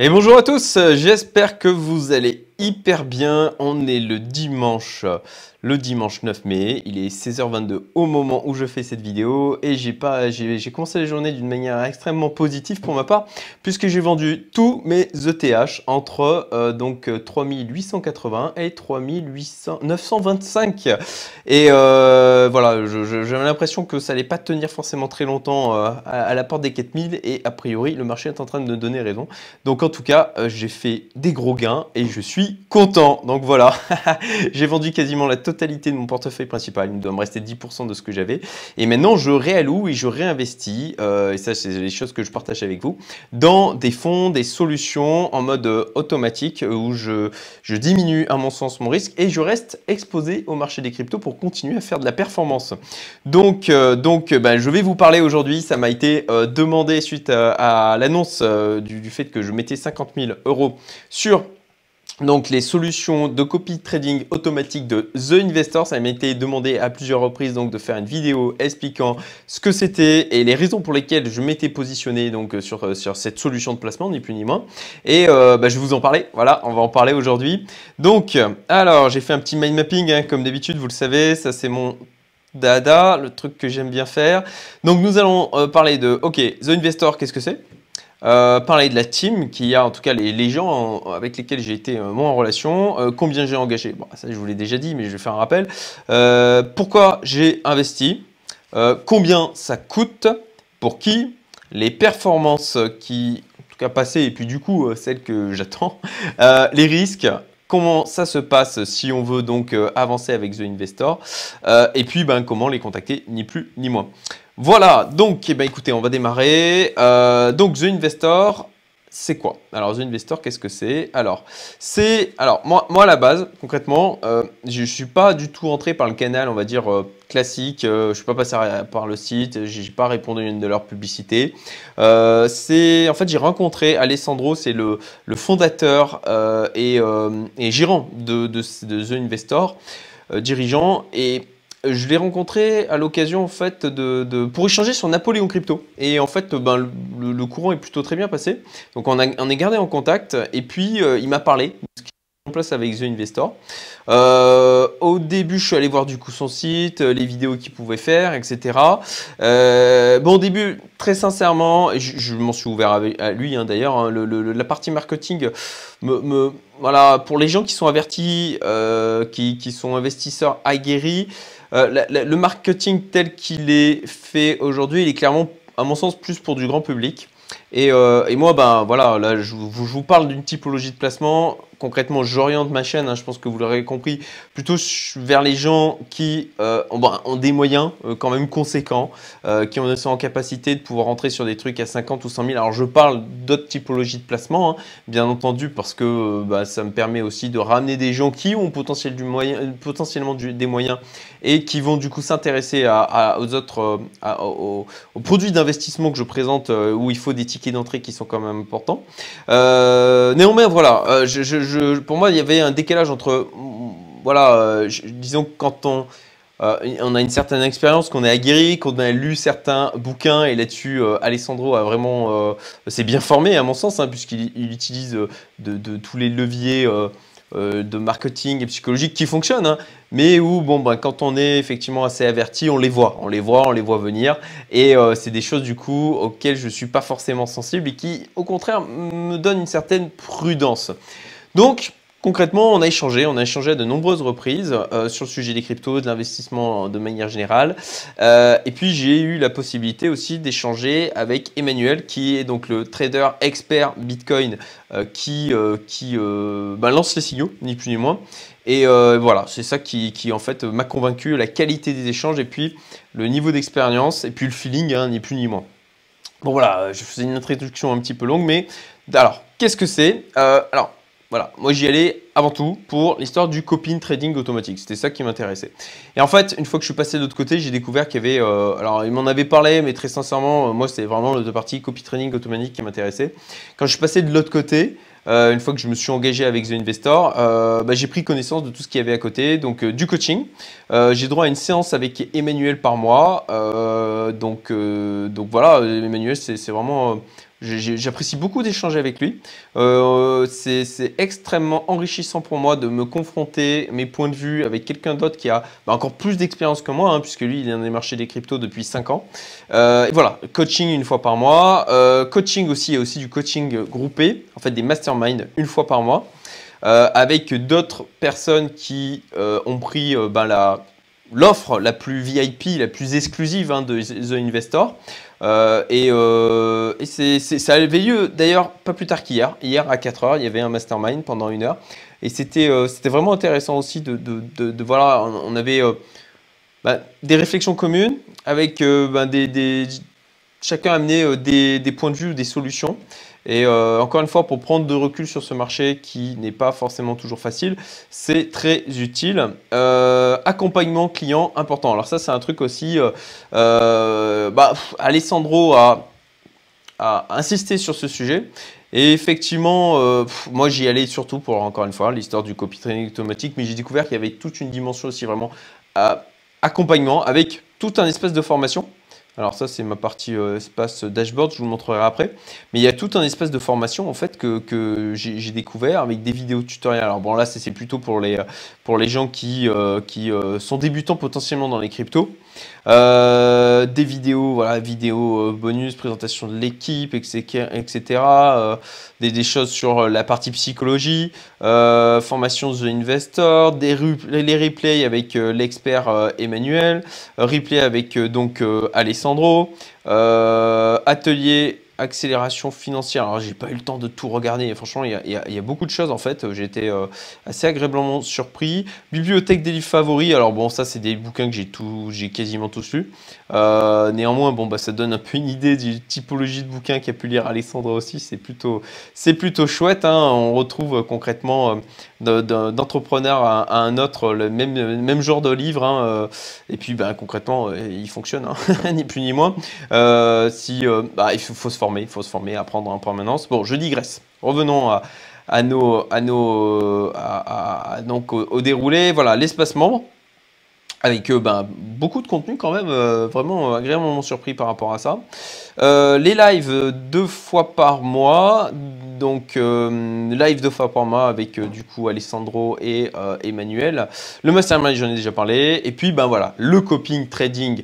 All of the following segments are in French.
Et bonjour à tous, j'espère que vous allez hyper bien. On est le dimanche, le dimanche 9 mai. Il est 16h22 au moment où je fais cette vidéo et j'ai pas, j'ai commencé la journée d'une manière extrêmement positive pour ma part puisque j'ai vendu tous mes ETH entre euh, donc 3880 et 3925. Et euh, voilà, j'avais l'impression que ça allait pas tenir forcément très longtemps euh, à, la porte des 4000 et a priori le marché est en train de me donner raison. Donc en tout cas, j'ai fait des gros gains et je suis content. Donc voilà, j'ai vendu quasiment la totalité de mon portefeuille principal. Il doit me rester 10% de ce que j'avais. Et maintenant, je réalloue et je réinvestis, euh, et ça, c'est les choses que je partage avec vous, dans des fonds, des solutions en mode euh, automatique où je, je diminue, à mon sens, mon risque et je reste exposé au marché des cryptos pour continuer à faire de la performance. Donc, euh, donc ben, je vais vous parler aujourd'hui. Ça m'a été demandé suite à, l'annonce du, du fait que je mettais 50 000 euros sur donc les solutions de copy trading automatique de The Investor, ça m'a été demandé à plusieurs reprises donc de faire une vidéo expliquant ce que c'était et les raisons pour lesquelles je m'étais positionné donc sur, sur cette solution de placement, ni plus ni moins. Et euh, bah, je vais vous en parler, voilà, on va en parler aujourd'hui. Donc, alors j'ai fait un petit mind mapping hein, comme d'habitude, vous le savez, ça c'est mon dada, le truc que j'aime bien faire. Donc nous allons euh, parler de, ok, The Investor, qu'est-ce que c'est? Euh, parler de la team, qui a en tout cas les, gens avec lesquels j'ai été euh, moi en relation, euh, combien j'ai engagé, ça je vous l'ai déjà dit, mais je vais faire un rappel, pourquoi j'ai investi, combien ça coûte, pour qui, les performances qui, en tout cas passées, et puis du coup celles que j'attends, les risques, comment ça se passe si on veut donc avancer avec The Investor, et puis ben, comment les contacter, ni plus ni moins. Voilà, donc eh ben, écoutez, on va démarrer. Euh, donc The Investor, c'est quoi? Alors The Investor, qu'est-ce que c'est? Alors, c'est alors moi, à la base, concrètement, euh, je ne suis pas du tout entré par le canal, on va dire euh, classique. je ne suis pas passé par le site, j'ai pas répondu à une de leurs publicités. c'est en fait j'ai rencontré Alessandro, c'est le, fondateur et, gérant de, de, de The Investor, dirigeant et je l'ai rencontré à l'occasion en fait de, pour échanger sur Napoléon Crypto. Et en fait ben, le, courant est plutôt très bien passé. Donc on, est gardé en contact. Et puis euh, il m'a parlé de ce qu'il en place avec The Investor. Euh, au début je suis allé voir du coup son site les vidéos qu'il pouvait faire etc euh, bon au début très sincèrement je, m'en suis ouvert à lui hein, d'ailleurs hein, la partie marketing me, voilà pour les gens qui sont avertis qui, qui, sont investisseurs aguerris euh, le marketing tel qu'il est fait aujourd'hui, il est clairement, à mon sens, plus pour du grand public. Et, euh, moi, ben voilà, là, je vous parle d'une typologie de placement concrètement, j'oriente ma chaîne, hein, je pense que vous l'aurez compris, plutôt vers les gens qui euh, ont, des moyens euh, quand même conséquents, euh, qui ont, sont en capacité de pouvoir rentrer sur des trucs à 50 ou 100 000. Alors je parle d'autres typologies de placement, hein, bien entendu, parce que bah, ça me permet aussi de ramener des gens qui ont potentiellement des moyens et qui vont du coup s'intéresser aux autres, aux, produits d'investissement que je présente où il faut des tickets d'entrée qui sont quand même importants. néanmoins, voilà, je pour moi, il y avait un décalage entre, voilà, euh, disons quand on, euh, on a une certaine expérience, qu'on est aguerri, qu'on a lu certains bouquins et là-dessus, euh, Alessandro a vraiment, s'est bien formé à mon sens, hein, puisqu'il utilise tous les leviers de marketing et psychologique qui fonctionnent, hein, mais où, bon, ben, quand on est effectivement assez averti, on les voit, on les voit, on les voit venir, et c'est des choses du coup auxquelles je ne suis pas forcément sensible et qui, au contraire, me donnent une certaine prudence. Donc, concrètement, on a échangé, on a échangé à de nombreuses reprises euh, sur le sujet des cryptos, de l'investissement de manière générale. Euh, et puis, j'ai eu la possibilité aussi d'échanger avec Emmanuel, qui est donc le trader expert Bitcoin euh, qui, qui bah, lance les signaux, ni plus ni moins. Et voilà, c'est ça qui, en fait m'a convaincu, la qualité des échanges et puis le niveau d'expérience et puis le feeling, hein, ni plus ni moins. Bon voilà, je faisais une introduction un petit peu longue, mais alors, qu'est-ce que c'est? Alors, voilà, moi j'y allais avant tout pour l'histoire du copy trading automatique. C'était ça qui m'intéressait. Et en fait, une fois que je suis passé de l'autre côté, j'ai découvert qu'il y avait. Euh, alors, il m'en avait parlé, mais très sincèrement, euh, moi c'était vraiment le partie copy trading automatique qui m'intéressait. Quand je suis passé de l'autre côté, euh, une fois que je me suis engagé avec The Investor, bah, j'ai pris connaissance de tout ce qu'il y avait à côté, donc du coaching. j'ai droit à une séance avec Emmanuel par mois. donc voilà, Emmanuel, c'est vraiment J'apprécie beaucoup d'échanger avec lui. Euh, c'est extrêmement enrichissant pour moi de me confronter mes points de vue avec quelqu'un d'autre qui a bah, encore plus d'expérience que moi, hein, puisque lui, il est dans les marchés des cryptos depuis 5 ans. Euh, et voilà, coaching une fois par mois. Euh, coaching aussi, il y a aussi du coaching groupé, en fait des masterminds une fois par mois, avec d'autres personnes qui ont pris bah, l'offre la plus VIP, la plus exclusive hein, de The Investor. Euh, et, euh, ça avait lieu d'ailleurs pas plus tard qu'hier. Hier à 4h, il y avait un mastermind pendant une heure. Et c'était, euh, vraiment intéressant aussi de, de, voilà, on, avait bah, des réflexions communes avec bah, chacun amenait des, des, points de vue, des solutions. Et euh, encore une fois, pour prendre de recul sur ce marché qui n'est pas forcément toujours facile, c'est très utile. Euh, accompagnement client important. Alors ça, c'est un truc aussi. Euh, bah, Alessandro a, insisté sur ce sujet. Et effectivement, moi j'y allais surtout pour, encore une fois, l'histoire du copy training automatique, mais j'ai découvert qu'il y avait toute une dimension aussi vraiment accompagnement avec tout un espèce de formation alors ça, c'est ma partie euh, espace dashboard, je vous le montrerai après. Mais il y a tout un espace de formation en fait que, j'ai découvert avec des vidéos tutoriels. Alors bon là, c'est plutôt pour les, pour les gens qui, euh, qui euh, sont débutants potentiellement dans les cryptos. Des vidéos, voilà, vidéos bonus, présentation de l'équipe, etc. Euh, des, choses sur la partie psychologie, formation The Investor, des les replays avec l'expert Emmanuel, replay avec donc Alessandro, atelier accélération financière. Alors, j'ai pas eu le temps de tout regarder. Franchement, il y a, beaucoup de choses en fait. J'ai été euh, assez agréablement surpris. Bibliothèque des livres favoris. Alors, bon, ça, c'est des bouquins que j'ai j'ai quasiment tous lus. Euh, néanmoins, bon, bah, ça donne un peu une idée du typologie de bouquins qu'a pu lire Alessandra aussi. C'est plutôt, plutôt chouette. Hein. On retrouve euh, concrètement d'entrepreneur à, un autre le même, même genre de livre. Hein. Et puis, bah, concrètement, il fonctionne, hein. ni plus ni moins. si, bah, il faut se former il faut se former, apprendre en permanence. Bon, je digresse. Revenons à, nos, à nos, donc au, déroulé. Voilà, l'espace membre avec euh, ben, beaucoup de contenu quand même, euh, vraiment agréablement surpris par rapport à ça. Euh, les lives deux fois par mois, donc live deux fois par mois avec du coup Alessandro et Emmanuel. Le mastermind, j'en ai déjà parlé. Et puis ben voilà, le coping trading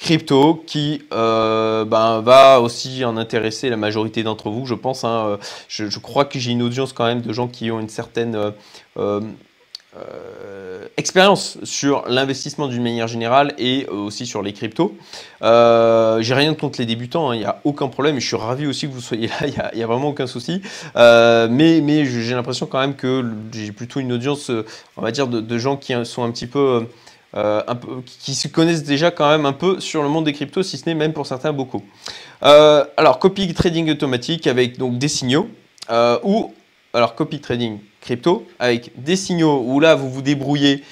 crypto qui euh, ben, va aussi en intéresser la majorité d'entre vous, je pense. Hein. Je, crois que j'ai une audience quand même de gens qui ont une certaine euh, euh, expérience sur l'investissement d'une manière générale et aussi sur les cryptos. j'ai rien contre les débutants, hein. il n'y a aucun problème et je suis ravi aussi que vous soyez là, il n'y a, vraiment aucun souci. mais mais j'ai l'impression quand même que j'ai plutôt une audience, on va dire, de, de, gens qui sont un petit peu euh, qui se connaissent déjà quand même un peu sur le monde des cryptos, si ce n'est même pour certains beaucoup. Euh, alors, copy trading automatique avec donc des signaux, euh, ou alors copy trading crypto avec des signaux où là vous vous débrouillez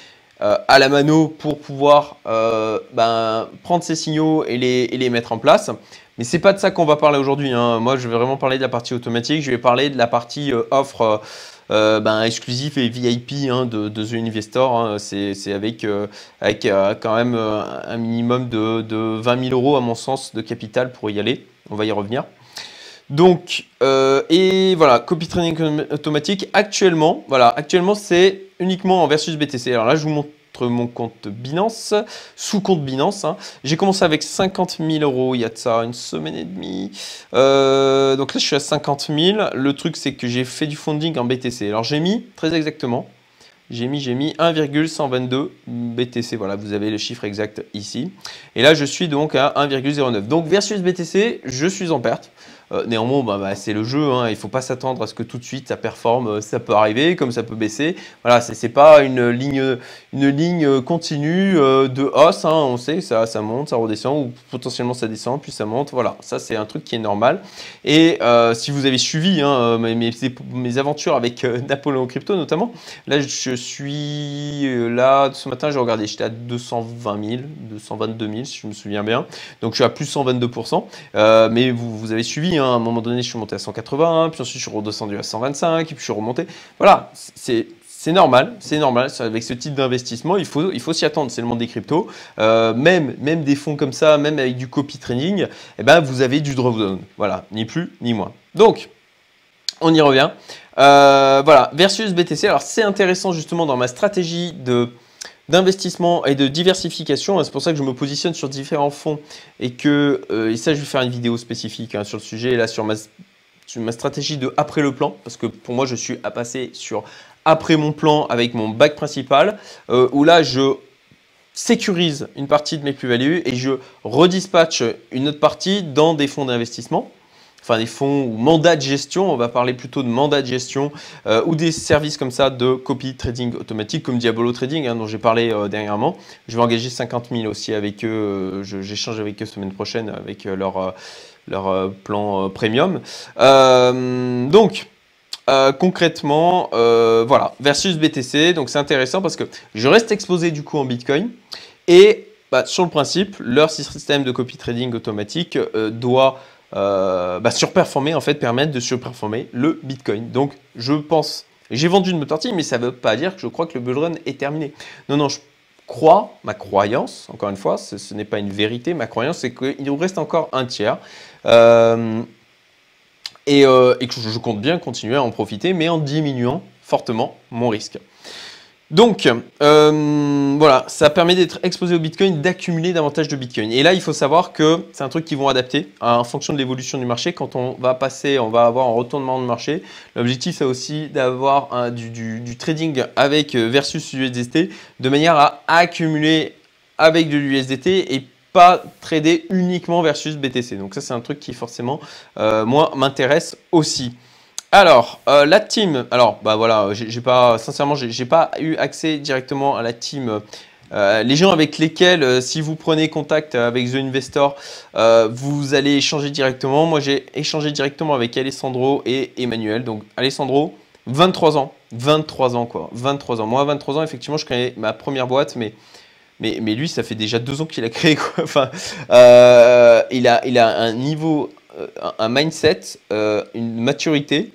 à la mano pour pouvoir ben, prendre ces signaux et les, et les, mettre en place. Mais c'est pas de ça qu'on va parler aujourd'hui. Hein. Moi, je vais vraiment parler de la partie automatique. Je vais parler de la partie offre euh, ben, exclusif et VIP hein, de, The Investor. Hein. c'est avec, euh, avec euh, quand même un minimum de, de 20 000 euros, à mon sens, de capital pour y aller. On va y revenir. Donc, et voilà, copy training automatique. Actuellement, voilà, actuellement, c'est uniquement en versus BTC. Alors là, je vous montre mon compte Binance, sous compte Binance. Hein. J'ai commencé avec 50 000 euros il y a de ça une semaine et demie. Euh, donc là, je suis à 50 000. Le truc, c'est que j'ai fait du funding en BTC. Alors j'ai mis, très exactement, j'ai mis, j'ai mis 1,122 BTC. Voilà, vous avez le chiffre exact ici. Et là, je suis donc à 1,09. Donc versus BTC, je suis en perte. Euh, néanmoins, bah, bah, c'est le jeu. Hein. il ne faut pas s'attendre à ce que tout de suite ça performe. Euh, ça peut arriver, comme ça peut baisser. Voilà, c'est n'est pas une ligne, ligne continue euh, de hausse. Hein. on sait, ça, ça monte, ça redescend, ou potentiellement ça descend, puis ça monte. Voilà, ça c'est un truc qui est normal. Et si vous avez suivi hein, mes, aventures avec Napoléon Crypto notamment, là je suis là ce matin, j'ai regardé, j'étais à 220 000, 222 000 si je me souviens bien. Donc je suis à plus 122%. mais vous avez suivi Hein. À un moment donné, je suis monté à 180, puis ensuite je suis redescendu à 125, et puis je suis remonté. Voilà, c'est c'est normal, c'est normal. Avec ce type d'investissement, il faut, il faut s'y attendre. C'est le monde des cryptos. Euh, même, même des fonds comme ça, même avec du copy trading, eh ben, vous avez du drawdown. Voilà, ni plus ni moins. Donc, on y revient. Euh, voilà, versus BTC. Alors, c'est intéressant justement dans ma stratégie de d'investissement et de diversification. C'est pour ça que je me positionne sur différents fonds et que, et ça, je vais faire une vidéo spécifique hein, sur le sujet, là, sur ma, sur ma stratégie de après le plan, parce que pour moi, je suis à passer sur après mon plan avec mon bac principal, euh, où là, je sécurise une partie de mes plus-values et je redispatche une autre partie dans des fonds d'investissement enfin des fonds ou mandats de gestion, on va parler plutôt de mandats de gestion euh, ou des services comme ça de copy trading automatique comme Diabolo Trading hein, dont j'ai parlé euh, dernièrement. Je vais engager 50 000 aussi avec eux, j'échange avec eux semaine prochaine avec leur, plan premium. donc, euh, concrètement, euh, voilà, versus BTC. Donc c'est intéressant parce que je reste exposé du coup en Bitcoin. Et bah, sur le principe, leur système de copy trading automatique euh, doit bah, surperformer, en fait, permettre de surperformer le Bitcoin. Donc je pense, j'ai vendu une tortille, mais ça ne veut pas dire que je crois que le bull run est terminé. Non, non, je crois, ma croyance, encore une fois, ce, n'est pas une vérité, ma croyance, c'est qu'il nous reste encore un tiers. Euh, et, que je compte bien continuer à en profiter, mais en diminuant fortement mon risque. Donc, euh, voilà, ça permet d'être exposé au Bitcoin, d'accumuler davantage de Bitcoin. Et là, il faut savoir que c'est un truc qu'ils vont adapter en fonction de l'évolution du marché. Quand on va passer, on va avoir un retournement de marché. L'objectif, c'est aussi d'avoir du, trading avec euh, versus USDT de manière à accumuler avec de l'USDT et pas trader uniquement versus BTC. Donc ça, c'est un truc qui forcément, euh, moi, m'intéresse aussi. Alors, euh, la team, alors, bah voilà, j'ai pas, sincèrement, j'ai pas eu accès directement à la team. Euh, les gens avec lesquels, si vous prenez contact avec The Investor, vous allez échanger directement. Moi, j'ai échangé directement avec Alessandro et Emmanuel. Donc, Alessandro, 23 ans. 23 ans, quoi. 23 ans. Moi, 23 ans, effectivement, je créais ma première boîte, mais mais, lui, ça fait déjà deux ans qu'il a créé. Quoi. Enfin, euh, il, a, un niveau, euh, un mindset, euh, une maturité.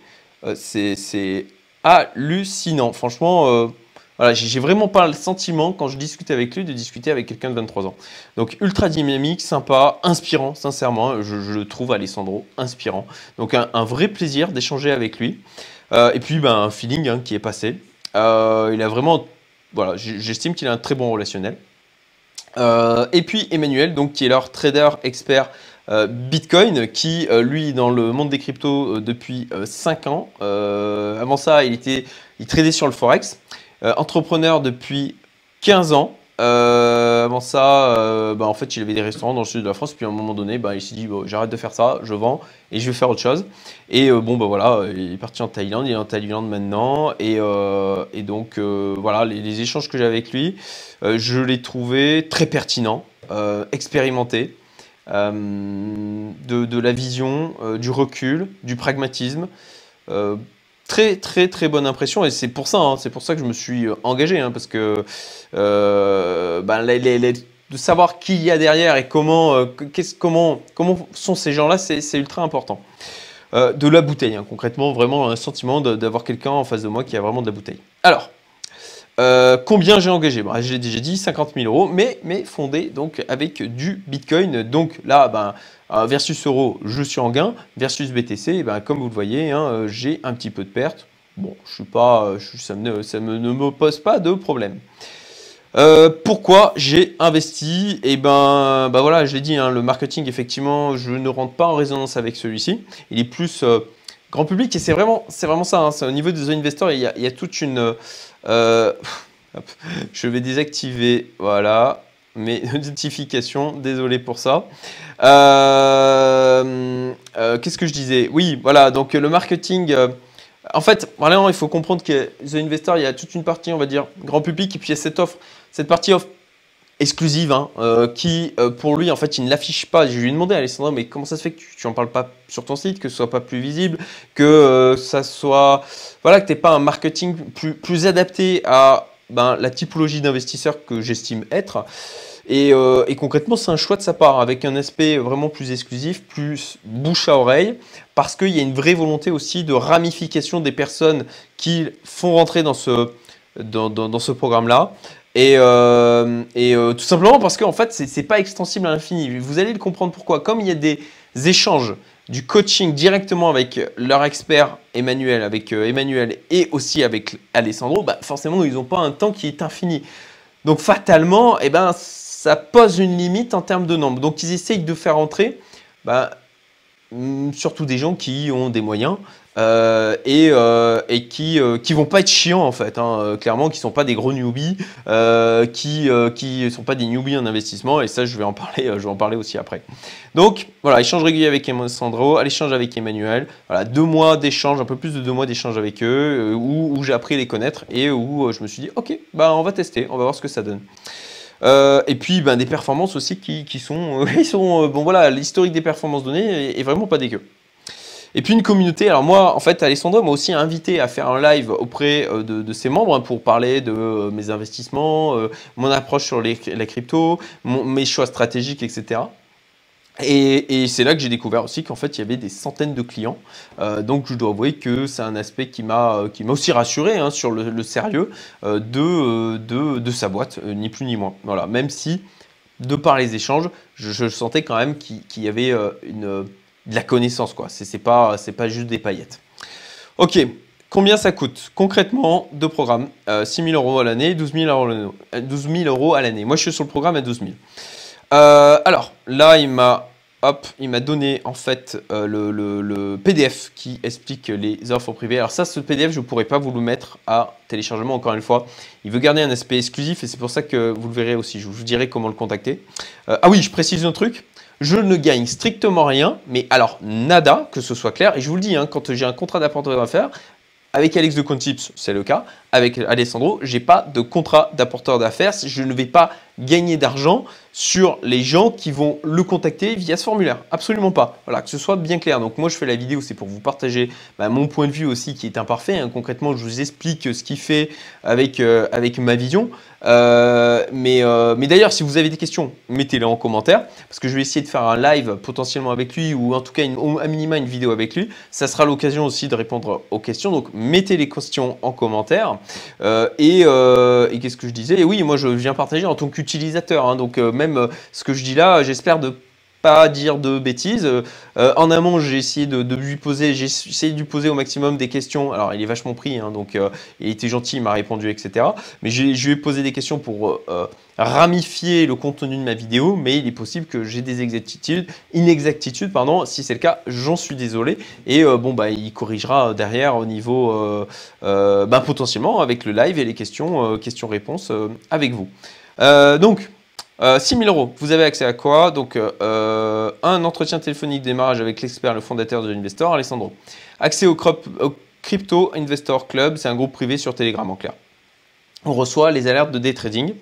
C'est hallucinant. Franchement, voilà, j'ai vraiment pas le sentiment, quand je discute avec lui, de discuter avec quelqu'un de 23 ans. Donc, ultra dynamique, sympa, inspirant, sincèrement. Je, le trouve, Alessandro, inspirant. Donc, un, vrai plaisir d'échanger avec lui. et puis, ben, un feeling hein, qui est passé. il a vraiment, voilà, j'estime qu'il a un très bon relationnel. Euh, et puis Emmanuel, donc, qui est leur trader expert euh, Bitcoin, qui, euh, lui, dans le monde des cryptos depuis 5 ans. avant ça, il, était, il tradait sur le Forex. entrepreneur depuis 15 ans. avant ça, bah, en fait, il avait des restaurants dans le sud de la France. Puis à un moment donné, bah, il s'est dit j'arrête de faire ça, je vends et je vais faire autre chose. Et bon, bah voilà, il est parti en Thaïlande, il est en Thaïlande maintenant. Et, donc, voilà, les, échanges que j'ai avec lui, euh, je l'ai trouvé très pertinent, euh, euh, de, la vision, du recul, du pragmatisme. Très très très bonne impression et c'est pour ça hein, c'est pour ça que je me suis engagé hein, parce que ben, de savoir qui il y a derrière et comment comment comment sont ces gens là c'est ultra important. De la bouteille hein, concrètement vraiment un sentiment d'avoir quelqu'un en face de moi qui a vraiment de la bouteille. Alors euh, combien j'ai engagé? Bah, J'ai dit 50 000 euros, mais, mais fondé donc avec du Bitcoin. Donc là, ben, euh, versus euro, je suis en gain. Versus BTC, ben, comme vous le voyez, hein, euh, j'ai un petit peu de perte. Bon, je suis pas, ça, ne me pose pas de problème. pourquoi j'ai investi? Eh ben, ben voilà, je l'ai dit, hein, le marketing, effectivement, je ne rentre pas en résonance avec celui-ci. Il est plus grand public et c'est vraiment, ça. Hein. au niveau des investisseurs, il y a, il y a toute une euh, je vais désactiver, voilà, mes notifications. Désolé pour ça. Euh, euh, qu'est-ce que je disais? Oui, voilà, donc le marketing. en fait, vraiment, il faut comprendre que The Investor, il y a toute une partie, on va dire, grand public, et puis il y a cette offre, cette partie offre exclusive, hein, qui pour lui, en fait, il ne l'affiche pas. Je lui ai demandé à Alessandro, mais comment ça se fait que tu n'en parles pas sur ton site, que ce soit pas plus visible, que ça soit voilà, que tu n'es pas un marketing plus, adapté à ben, la typologie d'investisseur que j'estime être. Euh, et, concrètement, c'est un choix de sa part, avec un aspect vraiment plus exclusif, plus bouche à oreille, parce qu'il y a une vraie volonté aussi de ramification des personnes qui font rentrer dans ce, dans, ce programme-là. Et, et tout simplement parce qu'en fait, ce n'est pas extensible à l'infini. Vous allez le comprendre pourquoi. Comme il y a des échanges du coaching directement avec leur expert Emmanuel, avec Emmanuel et aussi avec Alessandro, bah forcément, ils n'ont pas un temps qui est infini. Donc fatalement, eh ben, ça pose une limite en termes de nombre. Donc ils essayent de faire entrer bah, mm, surtout des gens qui ont des moyens euh, et, euh, et, qui euh, qui vont pas être chiants en fait, hein, clairement, qui sont pas des gros newbies, qui qui sont pas des newbies en investissement et ça je vais en parler, je vais en parler aussi après. Donc voilà, échange régulier avec Sandro, à l'échange avec Emmanuel, voilà deux mois d'échange, un peu plus de deux mois d'échange avec eux, où, j'ai appris à les connaître et où je me suis dit ok, bah on va tester, on va voir ce que ça donne. Euh, et puis ben, des performances aussi qui, sont, sont euh, bon voilà, l'historique des performances données est, vraiment pas dégueu. Et puis une communauté, alors moi en fait Alessandro m'a aussi invité à faire un live auprès euh, de, ses membres hein, pour parler de mes investissements, mon approche sur les, la crypto, mes choix stratégiques, etc. Et, c'est là que j'ai découvert aussi qu'en fait il y avait des centaines de clients. Euh, donc je dois avouer que c'est un aspect qui m'a euh, qui m'a aussi rassuré hein, sur le, sérieux euh, de, de, sa boîte, ni plus ni moins. Voilà, même si de par les échanges, je, sentais quand même qu'il y avait une, de la connaissance quoi. C'est pas pas juste des paillettes. Ok. Combien ça coûte Concrètement, deux programmes, 6 000 euros à l'année, 12 000 euros à l'année. Moi, je suis sur le programme à 12 000. Euh, alors, là, il m'a hop, il m'a donné en fait euh, le, PDF qui explique les offres privées. Alors ça, ce PDF, je ne pourrais pas vous le mettre à téléchargement encore une fois. Il veut garder un aspect exclusif et c'est pour ça que vous le verrez aussi. Je vous dirai comment le contacter. Euh, ah oui, je précise un truc. Je ne gagne strictement rien, mais alors nada, que ce soit clair. Et je vous le dis, hein, quand j'ai un contrat d'apporteur d'affaires, avec Alex de Contips, c'est le cas. Avec Alessandro, j'ai pas de contrat d'apporteur d'affaires. Je ne vais pas gagner d'argent sur les gens qui vont le contacter via ce formulaire. Absolument pas. Voilà, que ce soit bien clair. Donc moi, je fais la vidéo, c'est pour vous partager bah, mon point de vue aussi qui est imparfait. Hein. Concrètement, je vous explique ce qu'il fait avec, euh, avec ma vision. Euh, mais, euh, mais d'ailleurs, si vous avez des questions, mettez-les en commentaire parce que je vais essayer de faire un live potentiellement avec lui ou en tout cas une, à minima une vidéo avec lui. Ça sera l'occasion aussi de répondre aux questions. Donc mettez les questions en commentaire. Et, et qu'est-ce que je disais? Et oui, moi je viens partager en tant que utilisateur. Hein. donc euh, même euh, ce que je dis là, j'espère de pas dire de bêtises. Euh, en amont, j'ai essayé de, lui poser, j'ai essayé de lui poser au maximum des questions. Alors, il est vachement pris, hein, donc il était gentil, il m'a répondu, etc. Mais je lui ai posé des questions pour ramifier le contenu de ma vidéo, mais il est possible que j'ai des exactitudes, inexactitudes, pardon. Si c'est le cas, j'en suis désolé. Et bon, bah, il corrigera derrière au niveau, bah, potentiellement avec le live et les questions, questions-réponses avec vous. Euh, donc, 6 euh, 000 euros, vous avez accès à quoi Donc, euh, un entretien téléphonique démarrage avec l'expert, le fondateur de l'investor, Alessandro. Accès au, Crypto Investor Club, c'est un groupe privé sur Telegram en clair. On reçoit les alertes de day trading.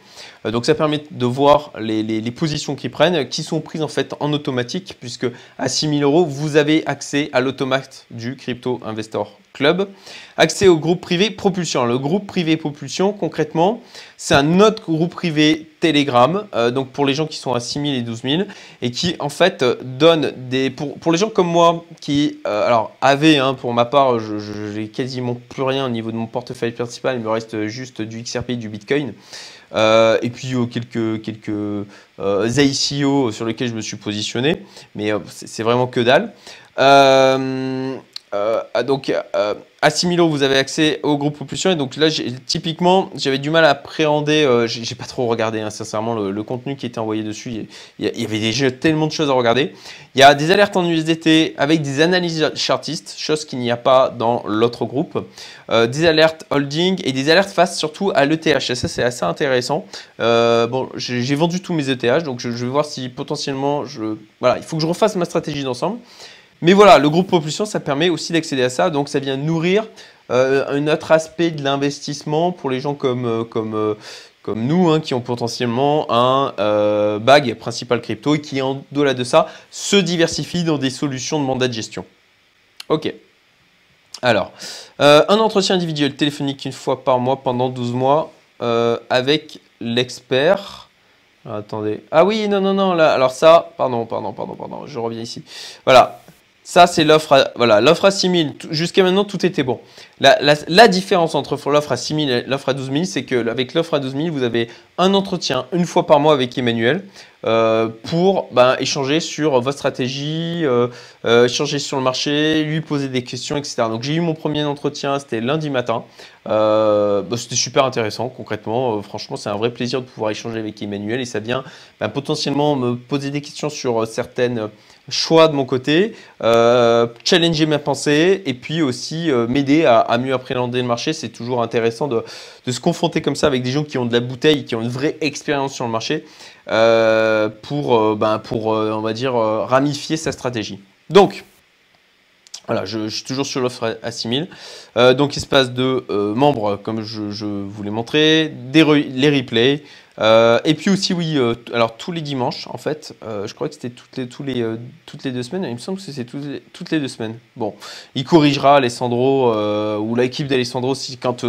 Donc ça permet de voir les, les positions qu'ils prennent, qui sont prises en fait en automatique, puisque à 6 000 euros, vous avez accès à l'automate du Crypto Investor Club. Accès au groupe privé Propulsion. Le groupe privé Propulsion, concrètement, c'est un autre groupe privé Telegram, euh, donc pour les gens qui sont à 6000 et 12000, et qui en fait donne des... Pour, pour les gens comme moi qui, euh, alors, avaient, hein, pour ma part, je n'ai quasiment plus rien au niveau de mon portefeuille principal, il me reste juste du XRP et du Bitcoin. Euh, et puis quelques, quelques ICO sur lesquels je me suis positionné, mais c'est vraiment que dalle. Euh, donc euh, à 6000 euros, vous avez accès au groupe Propulsion. Et donc là, typiquement, j'avais du mal à appréhender, euh, j'ai pas trop regardé hein, sincèrement le, contenu qui était envoyé dessus. Il y, avait déjà tellement de choses à regarder. Il y a des alertes en USDT avec des analyses chartistes, chose qu'il n'y a pas dans l'autre groupe. des alertes holding et des alertes face surtout à l'ETH. Et ça, c'est assez intéressant. bon, j'ai vendu tous mes ETH, donc je, je, vais voir si potentiellement, je, voilà, il faut que je refasse ma stratégie d'ensemble. Mais voilà, le groupe propulsion, ça permet aussi d'accéder à ça. Donc ça vient nourrir euh, un autre aspect de l'investissement pour les gens comme, euh, euh, nous, hein, qui ont potentiellement un bag principal crypto et qui, en delà de ça, se diversifient dans des solutions de mandat de gestion. Ok. Alors, un entretien individuel téléphonique une fois par mois pendant 12 mois avec l'expert. Attendez. Ah oui, non, non, non, alors ça, pardon, pardon, pardon, pardon, je reviens ici. Voilà, Ça, c'est l'offre à, voilà, l'offre à 6 000. Jusqu'à maintenant, tout était bon. La, différence entre l'offre à 6 000 et l'offre à 12 000, c'est qu'avec l'offre à 12 000, vous avez un entretien une fois par mois avec Emmanuel euh, pour ben, échanger sur votre stratégie, euh, euh, échanger sur le marché, lui poser des questions, etc. Donc, j'ai eu mon premier entretien, c'était lundi matin. Ben, c'était super intéressant, concrètement. franchement, c'est un vrai plaisir de pouvoir échanger avec Emmanuel et ça vient ben, potentiellement me poser des questions sur certaines choix de mon côté, challenger ma pensée et puis aussi m'aider à, mieux appréhender le marché. C'est toujours intéressant de, se confronter comme ça avec des gens qui ont de la bouteille, qui ont une vraie expérience sur le marché euh, pour, ben, pour on va dire, ramifier sa stratégie. Donc, voilà, je, suis toujours sur l'offre à 6000. donc, il se passe de membres, comme je, je vous l'ai montré, des les replays, euh, et puis aussi, oui, euh, alors tous les dimanches, en fait, euh, je crois que c'était toutes les, deux semaines, il me semble que c'est toutes toutes les deux semaines. Bon, il corrigera Alessandro ou l'équipe d'Alessandro si quand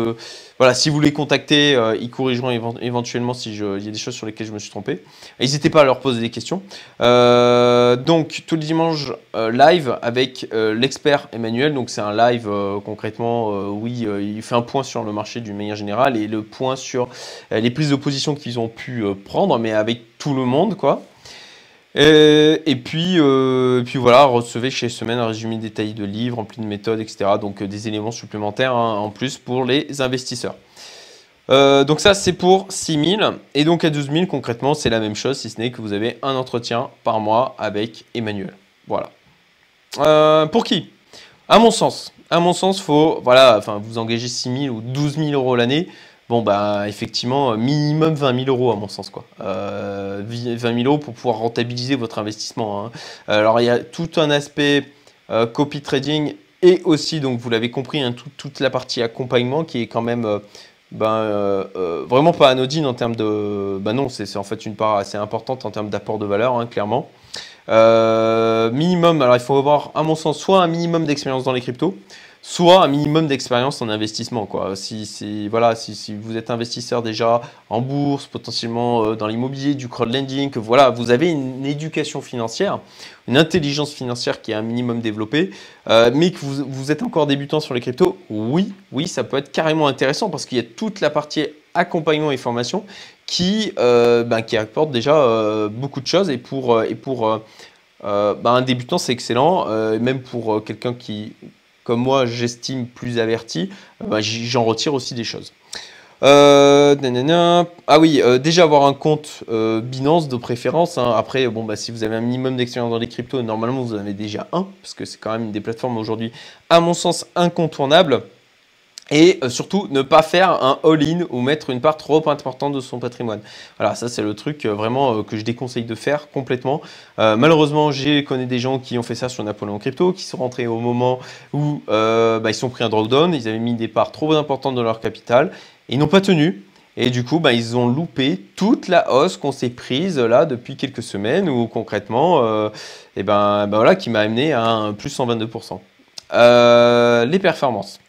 voilà, si vous les contactez, euh, ils corrigeront éventuellement si il y a des choses sur lesquelles je me suis trompé. N'hésitez pas à leur poser des questions. Euh, donc, tous les dimanches, euh, live avec l'expert Emmanuel. Donc, c'est un live concrètement, oui, il fait un point sur le marché d'une manière générale et le point sur les prises de position qu'ils ont pu prendre, mais avec tout le monde, quoi. Et, puis, puis voilà, recevez chez Semaine un résumé détaillé de livres, rempli de méthodes, etc. Donc des éléments supplémentaires hein, en plus pour les investisseurs. Euh, donc ça, c'est pour 6000. Et donc à 12 000, concrètement, c'est la même chose, si ce n'est que vous avez un entretien par mois avec Emmanuel. Voilà. Euh, pour qui? À mon sens. À mon sens, faut, voilà, enfin, vous engagez 6 000 ou 12 000 euros l'année. Bon, bah, effectivement, minimum 20 000 euros à mon sens. Quoi. 20 euh, 000 euros pour pouvoir rentabiliser votre investissement. Hein. Alors, il y a tout un aspect euh, copy trading et aussi, donc vous l'avez compris, hein, toute la partie accompagnement qui est quand même euh, ben, vraiment pas anodine en termes de. Ben non, c'est en fait une part assez importante en termes d'apport de valeur, hein, clairement. minimum, alors il faut avoir, à mon sens, soit un minimum d'expérience dans les cryptos, soit un minimum d'expérience en investissement. Quoi. Si, voilà, si, si, vous êtes investisseur déjà en bourse, potentiellement euh, dans l'immobilier, du crowdlending, que voilà, vous avez une éducation financière, une intelligence financière qui est un minimum développée, euh, mais que vous, vous, êtes encore débutant sur les cryptos, oui, oui, ça peut être carrément intéressant parce qu'il y a toute la partie accompagnement et formation qui, euh, ben, qui apporte déjà beaucoup de choses et pour, et pour ben, un débutant, c'est excellent, même pour quelqu'un qui comme moi j'estime plus averti, euh, bah, j'en retire aussi des choses. Euh, ah oui, euh, déjà avoir un compte Binance de préférence. Hein. Après, bon, bah, si vous avez un minimum d'expérience dans les cryptos, normalement vous en avez déjà un, parce que c'est quand même des plateformes aujourd'hui, à mon sens, incontournables. Et euh, surtout, ne pas faire un all-in ou mettre une part trop importante de son patrimoine. Voilà, ça c'est le truc euh, vraiment euh, que je déconseille de faire complètement. malheureusement, j'ai connu des gens qui ont fait ça sur Napoléon Crypto, qui sont rentrés au moment où bah, ils sont pris un drawdown, ils avaient mis des parts trop importantes de leur capital, et ils n'ont pas tenu. Et du coup, bah, ils ont loupé toute la hausse qu'on s'est prise là depuis quelques semaines, ou concrètement, et ben, ben, voilà, qui m'a amené à un plus 122%. les performances.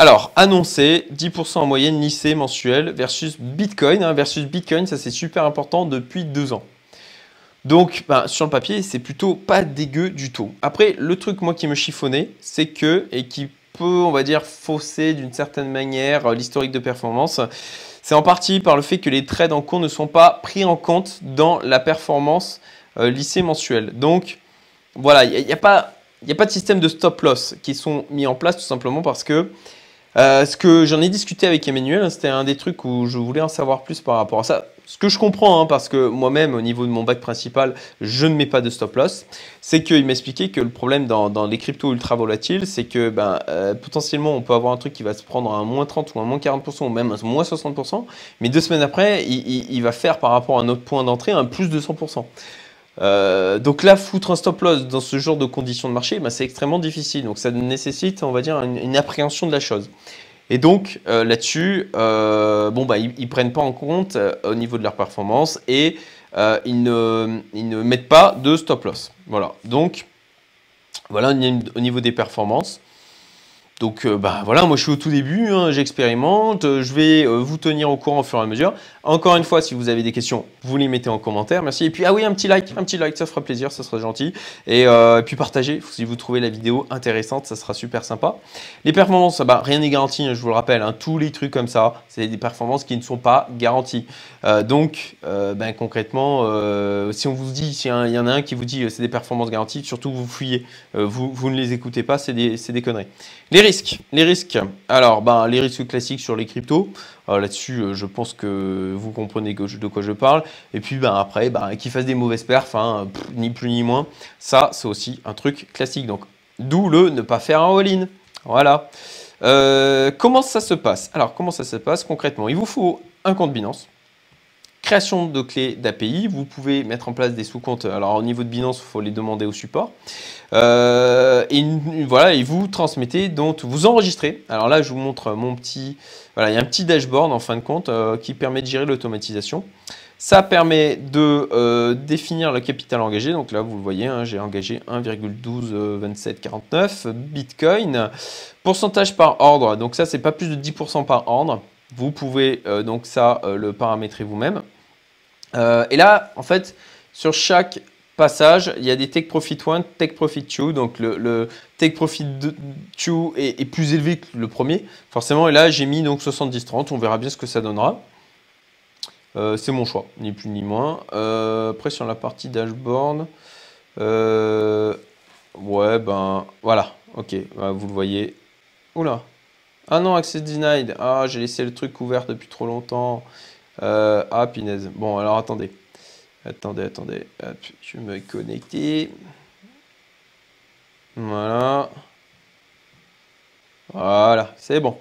Alors, annoncé, 10% en moyenne lycée mensuel versus Bitcoin. Hein, versus Bitcoin, ça c'est super important depuis deux ans. Donc, ben, sur le papier, c'est plutôt pas dégueu du tout. Après, le truc, moi, qui me chiffonnait, c'est que, et qui peut, on va dire, fausser d'une certaine manière euh, l'historique de performance, c'est en partie par le fait que les trades en cours ne sont pas pris en compte dans la performance euh, lycée mensuelle. Donc, voilà, il n'y a, pas, a pas de système de stop loss qui sont mis en place tout simplement parce que euh, ce que j'en ai discuté avec Emmanuel, c'était un des trucs où je voulais en savoir plus par rapport à ça. Ce que je comprends, hein, parce que moi-même, au niveau de mon bac principal, je ne mets pas de stop loss, c'est qu'il m'expliquait que le problème dans, les cryptos ultra volatiles, c'est que ben, euh, potentiellement, on peut avoir un truc qui va se prendre à un moins 30 ou un moins 40% ou même un moins 60%, mais deux semaines après, il va faire par rapport à notre point d'entrée un plus de 100%. Euh, donc là, foutre un stop loss dans ce genre de conditions de marché, bah, c'est extrêmement difficile. Donc ça nécessite, on va dire, une, appréhension de la chose. Et donc euh, là-dessus, euh, bon, bah, ils, ne prennent pas en compte au niveau de leur performance et ils ne, ils, ne, mettent pas de stop loss. Voilà. Donc voilà au niveau des performances. Donc euh, bah voilà, moi je suis au tout début, hein, j'expérimente, euh, je vais euh, vous tenir au courant au fur et à mesure. Encore une fois, si vous avez des questions, vous les mettez en commentaire, merci. Et puis ah oui, un petit like, un petit like, ça fera plaisir, ça sera gentil. Et, puis partagez si vous trouvez la vidéo intéressante, ça sera super sympa. Les performances, bah, rien n'est garanti, hein, je vous le rappelle, hein, tous les trucs comme ça, c'est des performances qui ne sont pas garanties. donc ben, concrètement, si on vous dit, s'il y, en a un qui vous dit c'est des performances garanties, surtout vous fuyez, vous, ne les écoutez pas, c'est des, des conneries. Les risques. Alors, ben, les risques classiques sur les cryptos. Euh, là-dessus, euh, je pense que vous comprenez de quoi je parle. Et puis, ben, après, ben, qu'ils fassent des mauvaises perfs, hein, ni plus ni moins. Ça, c'est aussi un truc classique. Donc, d'où le ne pas faire un all-in. Voilà. Euh, comment ça se passe? Alors, comment ça se passe concrètement? Il vous faut un compte Binance création de clés d'API, vous pouvez mettre en place des sous-comptes. Alors au niveau de Binance, il faut les demander au support. Euh, et voilà, et vous transmettez, donc vous enregistrez. Alors là, je vous montre mon petit, voilà, il y a un petit dashboard en fin de compte euh, qui permet de gérer l'automatisation. Ça permet de euh, définir le capital engagé. Donc là, vous le voyez, hein, j'ai engagé 1,122749 Bitcoin. Pourcentage par ordre. Donc ça, c'est pas plus de 10% par ordre. Vous pouvez donc ça le paramétrer vous-même. Euh, et là, en fait, sur chaque passage, il y a des Take Profit 1, Take Profit 2. Donc le, Take Profit 2 est, plus élevé que le premier, forcément. Et là, j'ai mis donc 70-30. On verra bien ce que ça donnera. Euh, c'est mon choix, ni plus ni moins. Euh, après, sur la partie dashboard, ouais, ben voilà. Ok, vous le voyez. Oula. Ah non, Access Denied. Ah, j'ai laissé le truc ouvert depuis trop longtemps. Euh, ah, pinaise. Bon, alors attendez. Attendez, attendez. je vais me connecter. Voilà. Voilà, c'est bon.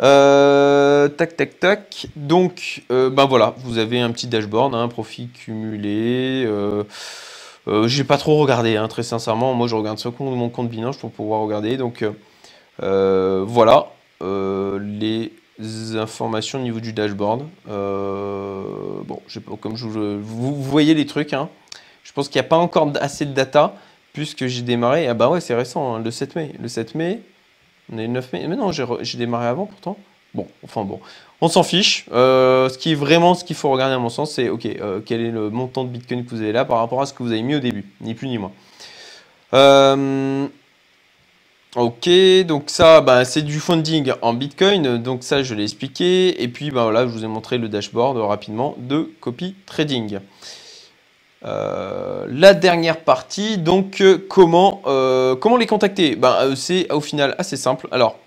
Euh, tac, tac, tac. Donc, euh, ben voilà, vous avez un petit dashboard, un hein, profit cumulé. Euh, j'ai pas trop regardé, hein, très sincèrement. Moi, je regarde compte, mon compte Binance pour pouvoir regarder. Donc, voilà les informations au niveau du dashboard. Euh, bon, comme je, vous, voyez les trucs. Hein. Je pense qu'il n'y a pas encore assez de data puisque j'ai démarré. Ah bah ouais, c'est récent, hein, le 7 mai. Le 7 mai, on est le 9 mai. Mais non, j'ai démarré avant pourtant. Bon, enfin bon, on s'en fiche. Euh, ce qui est vraiment ce qu'il faut regarder à mon sens, c'est ok, euh, quel est le montant de Bitcoin que vous avez là par rapport à ce que vous avez mis au début, ni plus ni moins. Ok, donc ça, bah, c'est du funding en Bitcoin, donc ça, je l'ai expliqué. Et puis, bah, voilà, je vous ai montré le dashboard rapidement de copy trading. Euh, la dernière partie, donc euh, comment, euh, comment les contacter? Bah, C'est au final assez simple. Alors,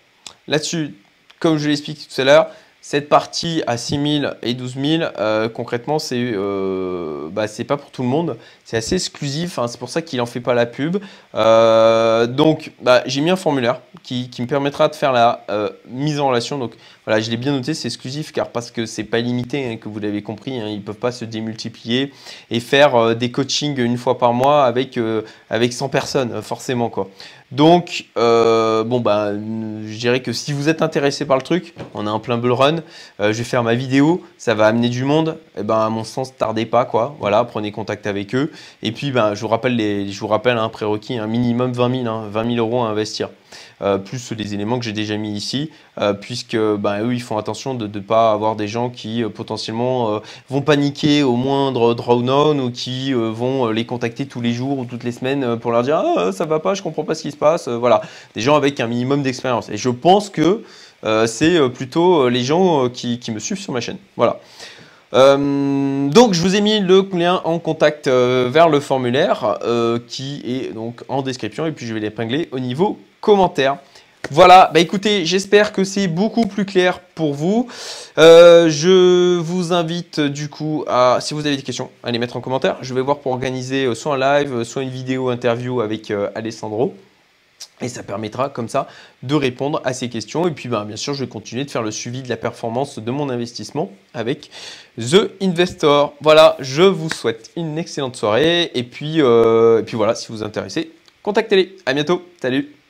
là-dessus, comme je l'ai expliqué tout à l'heure, cette partie à 6000 et 12000, euh, concrètement, c'est euh, bah, pas pour tout le monde. C'est assez exclusif, hein, c'est pour ça qu'il n'en fait pas la pub. Euh, donc, bah, j'ai mis un formulaire qui, me permettra de faire la euh, mise en relation. Donc, voilà, je l'ai bien noté, c'est exclusif car parce que c'est pas limité, hein, que vous l'avez compris. Hein, ils ne peuvent pas se démultiplier et faire des coachings une fois par mois avec, avec 100 personnes, forcément. quoi. Donc, euh, bon, bah, je dirais que si vous êtes intéressé par le truc, on est en plein bull run, euh, je vais faire ma vidéo, ça va amener du monde, et eh ben, à mon sens, tardez pas, quoi. Voilà, prenez contact avec eux. Et puis, ben, je vous rappelle, les, je vous un prérequis, un minimum 20 000, 20 000 euros à investir. Euh, plus les éléments que j'ai déjà mis ici, euh, puisque ben, eux, ils font attention de ne pas avoir des gens qui euh, potentiellement vont paniquer au moindre drawdown ou qui vont les contacter tous les jours ou toutes les semaines pour leur dire ah, ça va pas, je comprends pas ce qui se passe. voilà, des gens avec un minimum d'expérience. Et je pense que c'est plutôt les gens qui, me suivent sur ma chaîne. Voilà. donc je vous ai mis le lien en contact vers le formulaire qui est donc en description et puis je vais l'épingler au niveau commentaires. Voilà, bah écoutez, j'espère que c'est beaucoup plus clair pour vous. Euh, je vous invite du coup à, si vous avez des questions, à les mettre en commentaire. Je vais voir pour organiser euh, soit un live, euh, soit une vidéo interview avec Alessandro. Et ça permettra comme ça de répondre à ces questions. Et puis bah, bien sûr, je vais continuer de faire le suivi de la performance de mon investissement avec The Investor. Voilà, je vous souhaite une excellente soirée. Et puis, et puis voilà, si vous vous intéressez, contactez-les. À bientôt. Salut